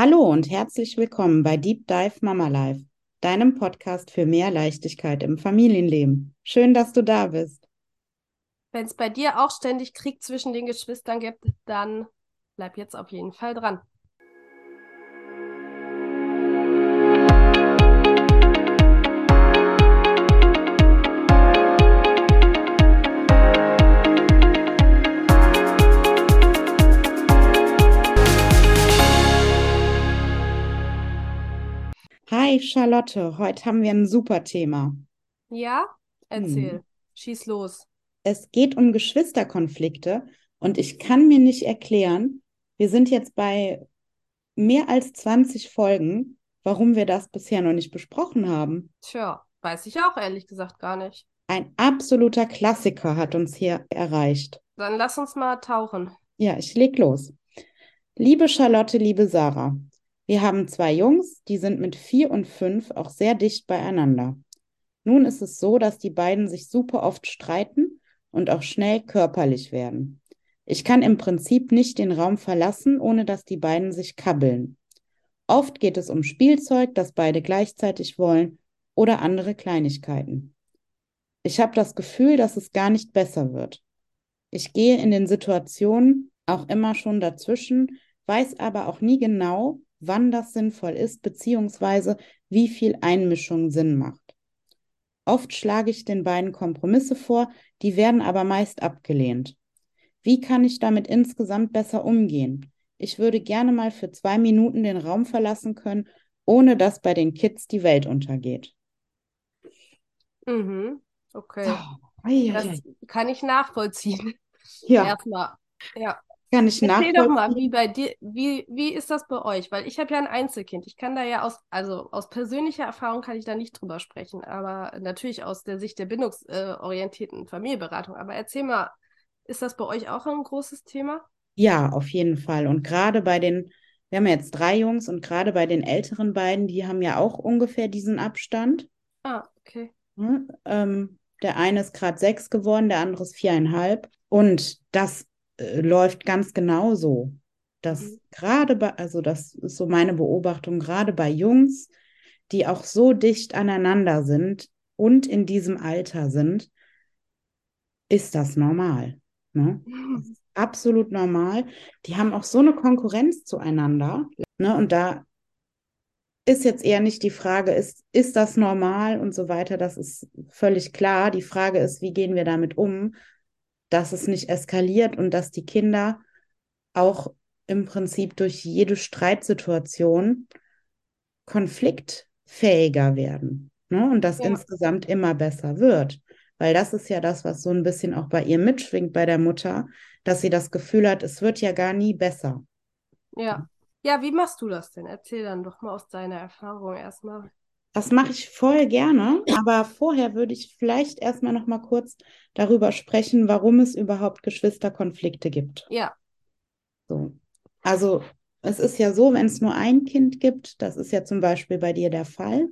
Hallo und herzlich willkommen bei Deep Dive Mama Life, deinem Podcast für mehr Leichtigkeit im Familienleben. Schön, dass du da bist. Wenn es bei dir auch ständig Krieg zwischen den Geschwistern gibt, dann bleib jetzt auf jeden Fall dran. Hi Charlotte, heute haben wir ein super Thema. Ja, erzähl, Hm. schieß los. Es geht um Geschwisterkonflikte und ich kann mir nicht erklären, wir sind jetzt bei mehr als 20 Folgen, warum wir das bisher noch nicht besprochen haben. Tja, weiß ich auch ehrlich gesagt gar nicht. Ein absoluter Klassiker hat uns hier erreicht. Dann lass uns mal tauchen. Ja, ich leg los. Liebe Charlotte, liebe Sarah, wir haben zwei Jungs, die sind mit vier und fünf auch sehr dicht beieinander. Nun ist es so, dass die beiden sich super oft streiten und auch schnell körperlich werden. Ich kann im Prinzip nicht den Raum verlassen, ohne dass die beiden sich kabbeln. Oft geht es um Spielzeug, das beide gleichzeitig wollen, oder andere Kleinigkeiten. Ich habe das Gefühl, dass es gar nicht besser wird. Ich gehe in den Situationen auch immer schon dazwischen, weiß aber auch nie genau, wann das sinnvoll ist, beziehungsweise wie viel Einmischung Sinn macht. Oft schlage ich den beiden Kompromisse vor, die werden aber meist abgelehnt. Wie kann ich damit insgesamt besser umgehen? Ich würde gerne mal für zwei Minuten den Raum verlassen können, ohne dass bei den Kids die Welt untergeht. Mhm, okay. Oh, Das kann ich nachvollziehen. Ja, Erstmal. Ja. Kann ich Erzähl doch mal, wie bei dir, wie, wie ist das bei euch? Weil ich habe ja ein Einzelkind. Ich kann da ja aus, also aus persönlicher Erfahrung kann ich da nicht drüber sprechen, aber natürlich aus der Sicht der bindungsorientierten Familienberatung. Aber erzähl mal, ist das bei euch auch ein großes Thema? Ja, auf jeden Fall. Und gerade bei den, wir haben ja jetzt drei Jungs und gerade bei den älteren beiden, die haben ja auch ungefähr diesen Abstand. Ah, okay. Ne? Ähm, der eine ist gerade sechs geworden, der andere ist viereinhalb. Und das äh, läuft ganz genauso. Dass Mhm. gerade bei, also das ist so meine Beobachtung, gerade bei Jungs, die auch so dicht aneinander sind und in diesem Alter sind, ist das normal. Ne? Das ist absolut normal. Die haben auch so eine Konkurrenz zueinander. Ne? Und da ist jetzt eher nicht die Frage, ist, ist das normal und so weiter. Das ist völlig klar. Die Frage ist, wie gehen wir damit um, dass es nicht eskaliert und dass die Kinder auch im Prinzip durch jede Streitsituation konfliktfähiger werden. Ne? Und das Ja. insgesamt immer besser wird. Weil das ist ja das, was so ein bisschen auch bei ihr mitschwingt, bei der Mutter, dass sie das Gefühl hat, es wird ja gar nie besser. Ja. Ja, wie machst du das denn? Erzähl dann doch mal aus deiner Erfahrung erstmal. Das mache ich voll gerne, aber vorher würde ich vielleicht erstmal noch mal kurz darüber sprechen, warum es überhaupt Geschwisterkonflikte gibt. Ja. So. Also es ist ja so, wenn es nur ein Kind gibt, das ist ja zum Beispiel bei dir der Fall,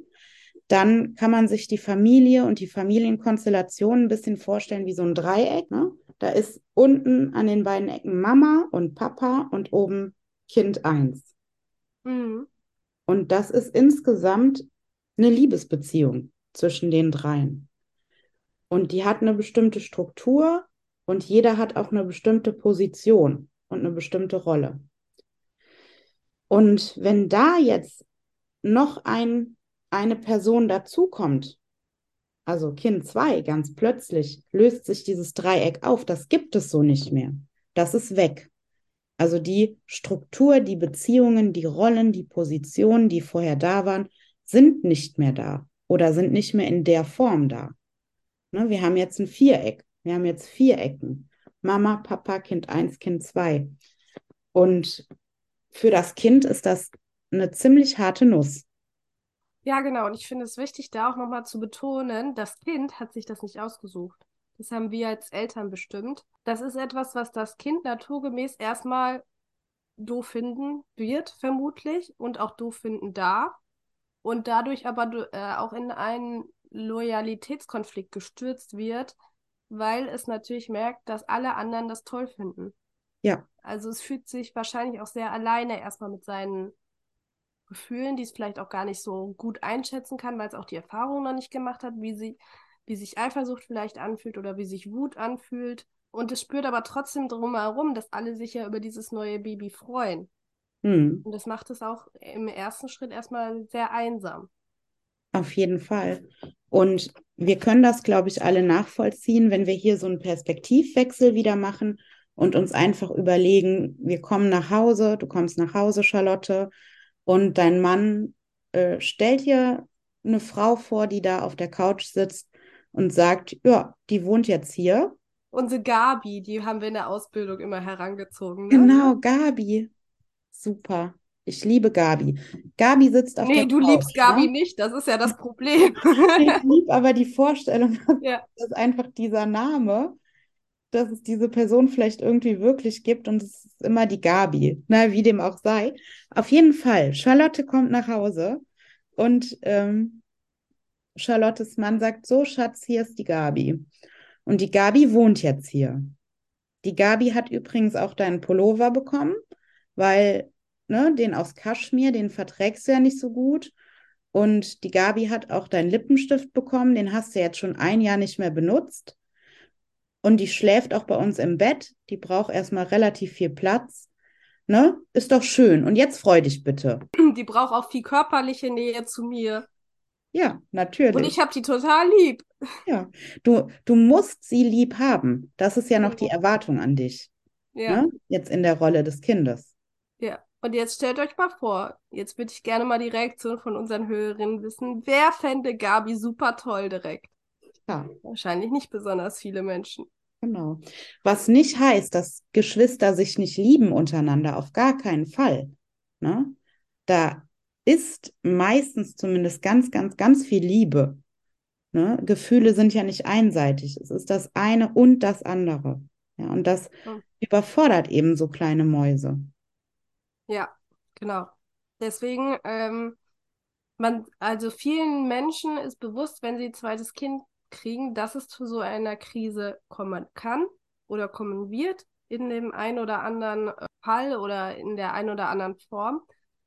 dann kann man sich die Familie und die Familienkonstellation ein bisschen vorstellen wie so ein Dreieck. Ne? Da ist unten an den beiden Ecken Mama und Papa und oben Kind 1. Mhm. Und das ist insgesamt eine Liebesbeziehung zwischen den dreien. Und die hat eine bestimmte Struktur und jeder hat auch eine bestimmte Position und eine bestimmte Rolle. Und wenn da jetzt noch ein, eine Person dazukommt, also Kind 2, ganz plötzlich löst sich dieses Dreieck auf. Das gibt es so nicht mehr. Das ist weg. Also die Struktur, die Beziehungen, die Rollen, die Positionen, die vorher da waren, sind nicht mehr da oder sind nicht mehr in der Form da. Ne, wir haben jetzt ein Viereck. Wir haben jetzt vier Ecken. Mama, Papa, Kind 1, Kind 2. Und für das Kind ist das eine ziemlich harte Nuss. Ja, genau. Und ich finde es wichtig, da auch nochmal zu betonen, das Kind hat sich das nicht ausgesucht. Das haben wir als Eltern bestimmt. Das ist etwas, was das Kind naturgemäß erstmal doof finden wird, vermutlich, und auch doof finden darf. Und dadurch aber äh, auch in einen Loyalitätskonflikt gestürzt wird, weil es natürlich merkt, dass alle anderen das toll finden. Ja, Also es fühlt sich wahrscheinlich auch sehr alleine erstmal mit seinen Gefühlen, die es vielleicht auch gar nicht so gut einschätzen kann, weil es auch die Erfahrung noch nicht gemacht hat, wie sie, wie sich Eifersucht vielleicht anfühlt oder wie sich Wut anfühlt. Und es spürt aber trotzdem drumherum, dass alle sich ja über dieses neue Baby freuen. Hm. Und das macht es auch im ersten Schritt erstmal sehr einsam. Auf jeden Fall. Und wir können das, glaube ich, alle nachvollziehen, wenn wir hier so einen Perspektivwechsel wieder machen und uns einfach überlegen, wir kommen nach Hause, du kommst nach Hause, Charlotte, und dein Mann äh, stellt dir eine Frau vor, die da auf der Couch sitzt und sagt, ja, die wohnt jetzt hier. Unsere Gabi, die haben wir in der Ausbildung immer herangezogen. Ne? Genau, Gabi. Super. Ich liebe Gabi. Gabi sitzt auf nee, der du Couch. liebst Gabi ne? nicht, das ist ja das Problem. Ich liebe aber die Vorstellung, ja. dass einfach dieser Name, dass es diese Person vielleicht irgendwie wirklich gibt und es ist immer die Gabi, na, wie dem auch sei. Auf jeden Fall, Charlotte kommt nach Hause und ähm, Charlottes Mann sagt so, Schatz, hier ist die Gabi. Und die Gabi wohnt jetzt hier. Die Gabi hat übrigens auch deinen Pullover bekommen, weil ne, den aus Kaschmir, den verträgst du ja nicht so gut. Und die Gabi hat auch deinen Lippenstift bekommen, den hast du jetzt schon ein Jahr nicht mehr benutzt. Und die schläft auch bei uns im Bett. Die braucht erstmal relativ viel Platz. Ne? Ist doch schön. Und jetzt freu dich bitte. Die braucht auch viel körperliche Nähe zu mir. Ja, natürlich. Und ich habe die total lieb. Ja, du, du musst sie lieb haben. Das ist ja noch die Erwartung an dich. Ja. Ne? Jetzt in der Rolle des Kindes. Ja. Und jetzt stellt euch mal vor, jetzt würde ich gerne mal die Reaktion von unseren Hörerinnen wissen. Wer fände Gabi super toll direkt? Ja. Wahrscheinlich nicht besonders viele Menschen. Genau. Was nicht heißt, dass Geschwister sich nicht lieben untereinander, auf gar keinen Fall. Ne? Da ist meistens zumindest ganz, ganz, ganz viel Liebe. Ne? Gefühle sind ja nicht einseitig. Es ist das eine und das andere. Ja, und das Hm. überfordert eben so kleine Mäuse. Ja, genau. Deswegen, ähm, man, also vielen Menschen ist bewusst, wenn sie ein zweites Kind kriegen, dass es zu so einer Krise kommen kann oder kommen wird in dem einen oder anderen äh, Fall oder in der einen oder anderen Form.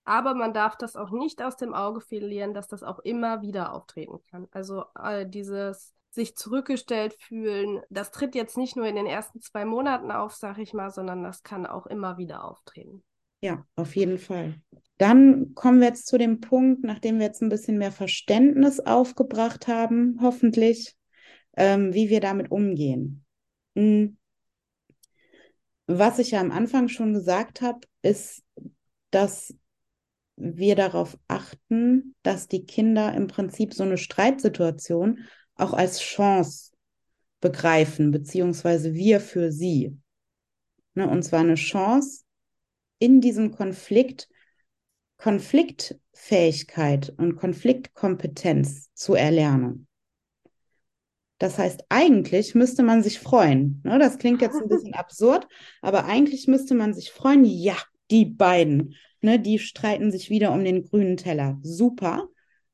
Aber man darf das auch nicht aus dem Auge verlieren, dass das auch immer wieder auftreten kann. Also äh, dieses sich zurückgestellt fühlen, das tritt jetzt nicht nur in den ersten zwei Monaten auf, sag ich mal, sondern das kann auch immer wieder auftreten. Ja, auf jeden Fall. Dann kommen wir jetzt zu dem Punkt, nachdem wir jetzt ein bisschen mehr Verständnis aufgebracht haben, hoffentlich, ähm, wie wir damit umgehen. Hm. Was ich ja am Anfang schon gesagt habe, ist, dass wir darauf achten, dass die Kinder im Prinzip so eine Streitsituation auch als Chance begreifen, beziehungsweise wir für sie. Ne, und zwar eine Chance, in diesem Konflikt Konfliktfähigkeit und Konfliktkompetenz zu erlernen. Das heißt, eigentlich müsste man sich freuen. Ne? Das klingt jetzt ein bisschen absurd, aber eigentlich müsste man sich freuen, ja, die beiden, ne, die streiten sich wieder um den grünen Teller. Super,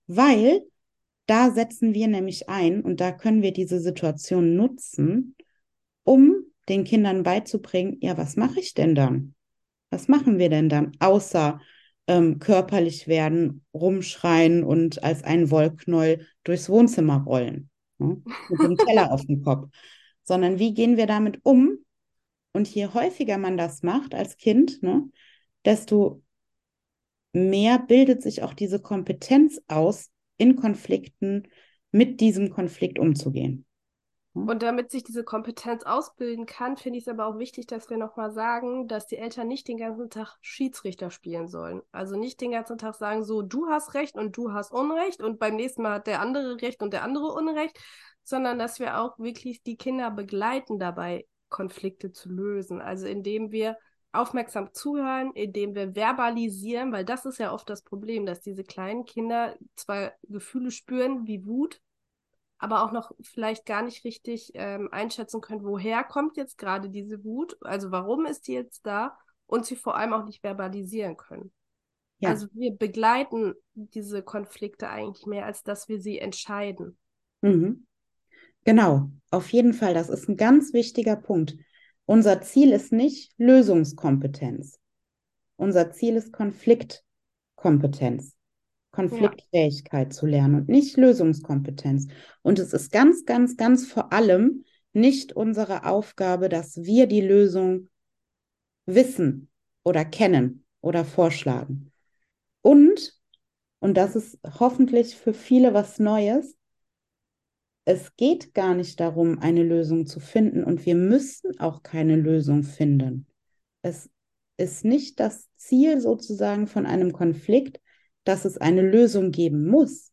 weil da setzen wir nämlich ein und da können wir diese Situation nutzen, um den Kindern beizubringen, ja, was mache ich denn dann? Was machen wir denn dann, außer ähm, körperlich werden, rumschreien und als ein Wollknäuel durchs Wohnzimmer rollen? Ne? Mit dem Teller auf dem Kopf. Sondern wie gehen wir damit um? Und je häufiger man das macht als Kind, ne, desto mehr bildet sich auch diese Kompetenz aus, in Konflikten mit diesem Konflikt umzugehen. Und damit sich diese Kompetenz ausbilden kann, finde ich es aber auch wichtig, dass wir nochmal sagen, dass die Eltern nicht den ganzen Tag Schiedsrichter spielen sollen. Also nicht den ganzen Tag sagen, so, du hast Recht und du hast Unrecht und beim nächsten Mal hat der andere Recht und der andere Unrecht, sondern dass wir auch wirklich die Kinder begleiten dabei, Konflikte zu lösen. Also indem wir aufmerksam zuhören, indem wir verbalisieren, weil das ist ja oft das Problem, dass diese kleinen Kinder zwar Gefühle spüren wie Wut, aber auch noch vielleicht gar nicht richtig ähm, einschätzen können, woher kommt jetzt gerade diese Wut, also warum ist die jetzt da und sie vor allem auch nicht verbalisieren können. Ja. Also wir begleiten diese Konflikte eigentlich mehr, als dass wir sie entscheiden. Mhm. Genau, auf jeden Fall. Das ist ein ganz wichtiger Punkt. Unser Ziel ist nicht Lösungskompetenz. Unser Ziel ist Konfliktkompetenz, Konfliktfähigkeit zu lernen und nicht Lösungskompetenz. Und es ist ganz, ganz, ganz vor allem nicht unsere Aufgabe, dass wir die Lösung wissen oder kennen oder vorschlagen. Und, und das ist hoffentlich für viele was Neues, es geht gar nicht darum, eine Lösung zu finden und wir müssen auch keine Lösung finden. Es ist nicht das Ziel sozusagen von einem Konflikt, dass es eine Lösung geben muss.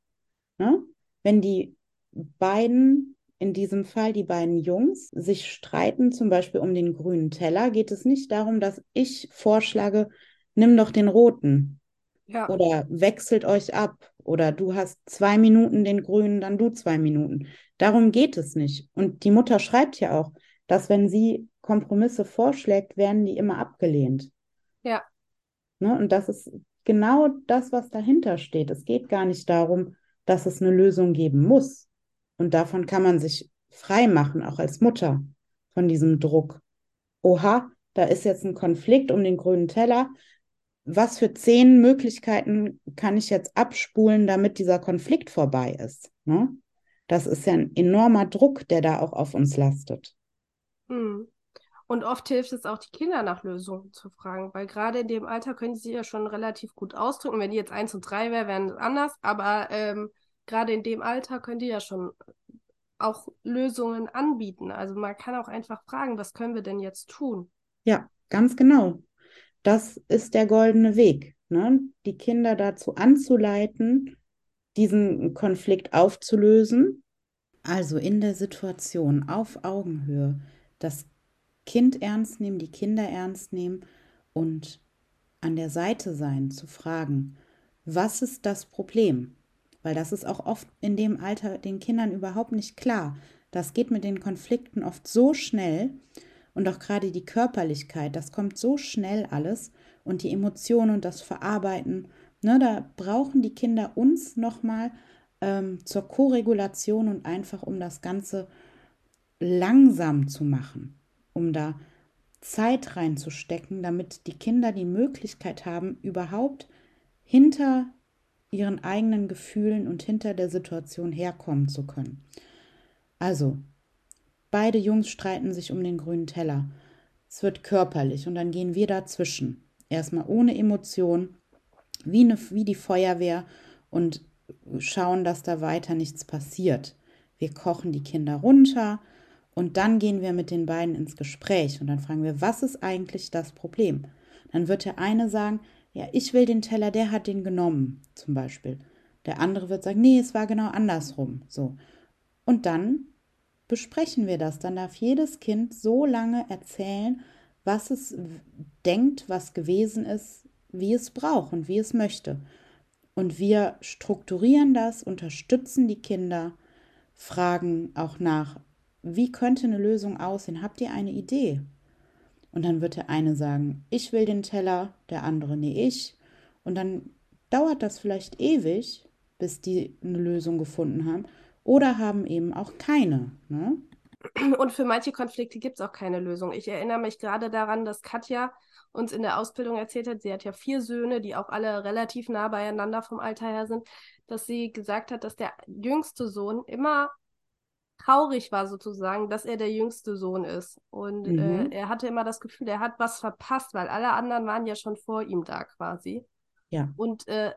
Ne? Wenn die beiden, in diesem Fall die beiden Jungs, sich streiten, zum Beispiel um den grünen Teller, geht es nicht darum, dass ich vorschlage, nimm doch den roten. Ja. Oder wechselt euch ab. Oder du hast zwei Minuten den grünen, dann du zwei Minuten. Darum geht es nicht. Und die Mutter schreibt ja auch, dass wenn sie Kompromisse vorschlägt, werden die immer abgelehnt. Ja. Ne? Und das ist genau das, was dahinter steht. Es geht gar nicht darum, dass es eine Lösung geben muss. Und davon kann man sich frei machen, auch als Mutter, von diesem Druck. Oha, da ist jetzt ein Konflikt um den grünen Teller. Was für zehn Möglichkeiten kann ich jetzt abspulen, damit dieser Konflikt vorbei ist? Ne? Das ist ja ein enormer Druck, der da auch auf uns lastet. Hm. Und oft hilft es auch, die Kinder nach Lösungen zu fragen, weil gerade in dem Alter können sie ja schon relativ gut ausdrücken. Wenn die jetzt eins und drei wären, wären es anders, aber ähm, gerade in dem Alter können die ja schon auch Lösungen anbieten. Also man kann auch einfach fragen, was können wir denn jetzt tun? Ja, ganz genau. Das ist der goldene Weg, ne? die Kinder dazu anzuleiten, diesen Konflikt aufzulösen. Also in der Situation auf Augenhöhe das Kind ernst nehmen, die Kinder ernst nehmen und an der Seite sein, zu fragen, was ist das Problem? Weil das ist auch oft in dem Alter den Kindern überhaupt nicht klar. Das geht mit den Konflikten oft so schnell und auch gerade die Körperlichkeit, das kommt so schnell alles und die Emotionen und das Verarbeiten, ne, da brauchen die Kinder uns nochmal ähm, zur Koregulation und einfach um das Ganze langsam zu machen um da Zeit reinzustecken, damit die Kinder die Möglichkeit haben, überhaupt hinter ihren eigenen Gefühlen und hinter der Situation herkommen zu können. Also, beide Jungs streiten sich um den grünen Teller. Es wird körperlich und dann gehen wir dazwischen. Erstmal ohne Emotion, wie, eine, wie die Feuerwehr und schauen, dass da weiter nichts passiert. Wir kochen die Kinder runter, und dann gehen wir mit den beiden ins Gespräch und dann fragen wir, was ist eigentlich das Problem? Dann wird der eine sagen, ja, ich will den Teller, der hat den genommen, zum Beispiel. Der andere wird sagen, nee, es war genau andersrum. So. Und dann besprechen wir das. Dann darf jedes Kind so lange erzählen, was es denkt, was gewesen ist, wie es braucht und wie es möchte. Und wir strukturieren das, unterstützen die Kinder, fragen auch nach, wie könnte eine Lösung aussehen? Habt ihr eine Idee? Und dann wird der eine sagen, ich will den Teller, der andere, nee, ich. Und dann dauert das vielleicht ewig, bis die eine Lösung gefunden haben. Oder haben eben auch keine. Ne? Und für manche Konflikte gibt es auch keine Lösung. Ich erinnere mich gerade daran, dass Katja uns in der Ausbildung erzählt hat, sie hat ja vier Söhne, die auch alle relativ nah beieinander vom Alter her sind, dass sie gesagt hat, dass der jüngste Sohn immer traurig war sozusagen, dass er der jüngste Sohn ist. Und äh, mhm. äh, er hatte immer das Gefühl, er hat was verpasst, weil alle anderen waren ja schon vor ihm da quasi. Ja. Und äh,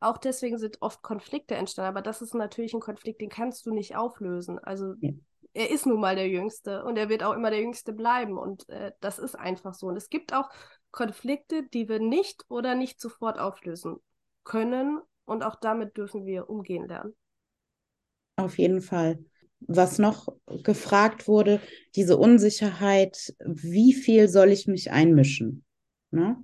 auch deswegen sind oft Konflikte entstanden. Aber das ist natürlich ein Konflikt, den kannst du nicht auflösen. Also ja. er ist nun mal der Jüngste und er wird auch immer der Jüngste bleiben. Und äh, das ist einfach so. Und es gibt auch Konflikte, die wir nicht oder nicht sofort auflösen können. Und auch damit dürfen wir umgehen lernen. Auf jeden Fall was noch gefragt wurde, diese Unsicherheit, wie viel soll ich mich einmischen? Ne?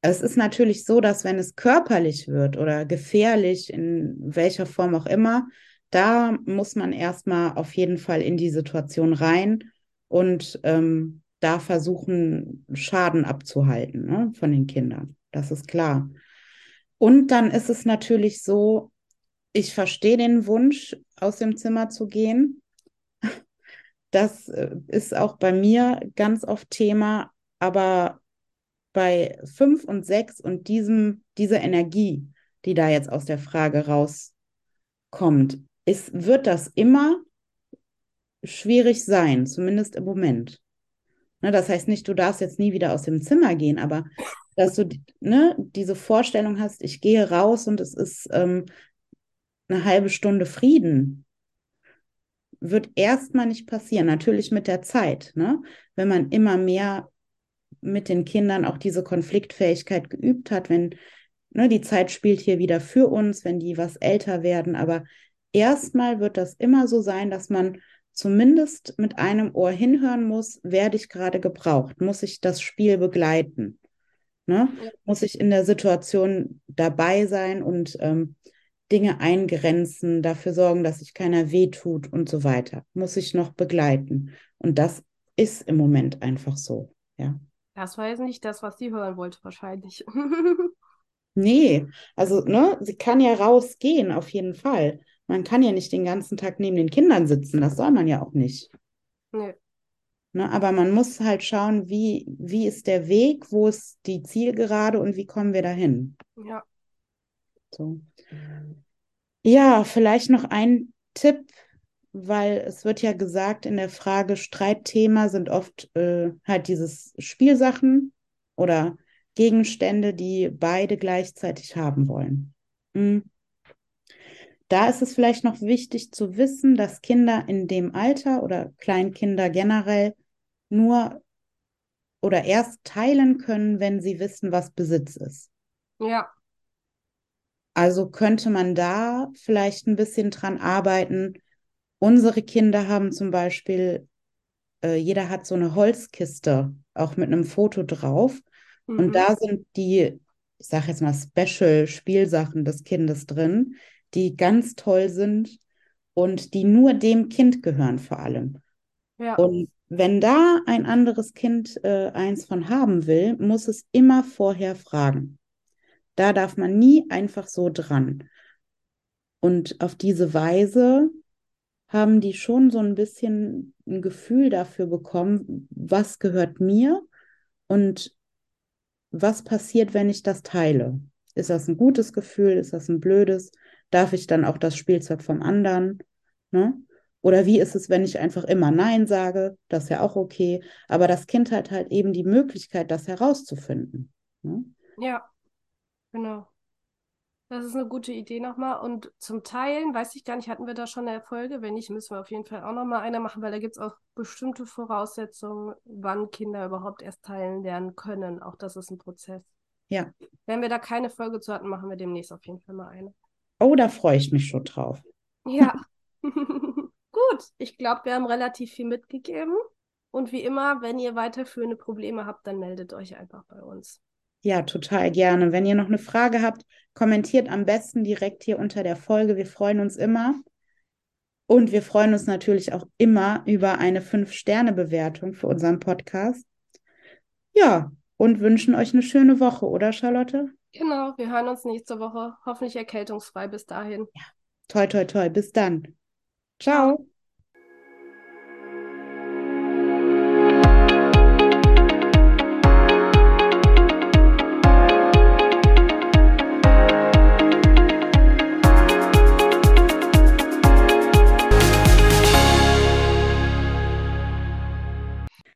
Es ist natürlich so, dass wenn es körperlich wird oder gefährlich, in welcher Form auch immer, da muss man erstmal auf jeden Fall in die Situation rein und ähm, da versuchen, Schaden abzuhalten ne, von den Kindern. Das ist klar. Und dann ist es natürlich so, ich verstehe den Wunsch, aus dem Zimmer zu gehen. Das äh, ist auch bei mir ganz oft Thema, aber bei fünf und sechs und diesem, dieser Energie, die da jetzt aus der Frage rauskommt, ist, wird das immer schwierig sein, zumindest im Moment. Ne, das heißt nicht, du darfst jetzt nie wieder aus dem Zimmer gehen, aber dass du ne, diese Vorstellung hast, ich gehe raus und es ist ähm, eine halbe Stunde Frieden, wird erstmal nicht passieren. Natürlich mit der Zeit, ne? wenn man immer mehr mit den Kindern auch diese Konfliktfähigkeit geübt hat, wenn ne, die Zeit spielt hier wieder für uns, wenn die was älter werden. Aber erstmal wird das immer so sein, dass man zumindest mit einem Ohr hinhören muss, werde ich gerade gebraucht? Muss ich das Spiel begleiten? Ne? Muss ich in der Situation dabei sein und ähm, Dinge eingrenzen, dafür sorgen, dass sich keiner wehtut und so weiter? Muss ich noch begleiten? Und das ist im Moment einfach so, ja. Das war jetzt nicht das, was sie hören wollte, wahrscheinlich. nee, also, ne, sie kann ja rausgehen, auf jeden Fall. Man kann ja nicht den ganzen Tag neben den Kindern sitzen, das soll man ja auch nicht. Nee. Ne, aber man muss halt schauen, wie, wie ist der Weg, wo ist die Zielgerade und wie kommen wir dahin. Ja. So. Ja, vielleicht noch ein Tipp, weil es wird ja gesagt in der Frage, Streitthema sind oft äh, halt dieses Spielsachen oder Gegenstände, die beide gleichzeitig haben wollen. Mhm. Da ist es vielleicht noch wichtig zu wissen, dass Kinder in dem Alter oder Kleinkinder generell nur oder erst teilen können, wenn sie wissen, was Besitz ist. Ja. Also könnte man da vielleicht ein bisschen dran arbeiten. Unsere Kinder haben zum Beispiel, äh, jeder hat so eine Holzkiste, auch mit einem Foto drauf. Mhm. Und da sind die, ich sage jetzt mal, Special-Spielsachen des Kindes drin, die ganz toll sind und die nur dem Kind gehören vor allem. Ja. Und wenn da ein anderes Kind äh, eins von haben will, muss es immer vorher fragen. Da darf man nie einfach so dran. Und auf diese Weise haben die schon so ein bisschen ein Gefühl dafür bekommen, was gehört mir und was passiert, wenn ich das teile. Ist das ein gutes Gefühl? Ist das ein blödes? Darf ich dann auch das Spielzeug vom anderen? Ne? Oder wie ist es, wenn ich einfach immer Nein sage? Das ist ja auch okay. Aber das Kind hat halt eben die Möglichkeit, das herauszufinden. Ne? Ja, genau. Das ist eine gute Idee nochmal. Und zum Teilen, weiß ich gar nicht, hatten wir da schon eine Erfolge? Wenn nicht, müssen wir auf jeden Fall auch nochmal eine machen, weil da gibt es auch bestimmte Voraussetzungen, wann Kinder überhaupt erst teilen lernen können. Auch das ist ein Prozess. Ja. Wenn wir da keine Folge zu hatten, machen wir demnächst auf jeden Fall mal eine. Oh, da freue ich mich schon drauf. Ja. Gut, ich glaube, wir haben relativ viel mitgegeben. Und wie immer, wenn ihr weiterführende Probleme habt, dann meldet euch einfach bei uns. Ja, total gerne. Wenn ihr noch eine Frage habt, kommentiert am besten direkt hier unter der Folge. Wir freuen uns immer. Und wir freuen uns natürlich auch immer über eine 5-Sterne-Bewertung für unseren Podcast. Ja, und wünschen euch eine schöne Woche, oder Charlotte? Genau, wir hören uns nächste Woche. Hoffentlich erkältungsfrei bis dahin. Ja, toi, toi, toi. Bis dann. Ciao.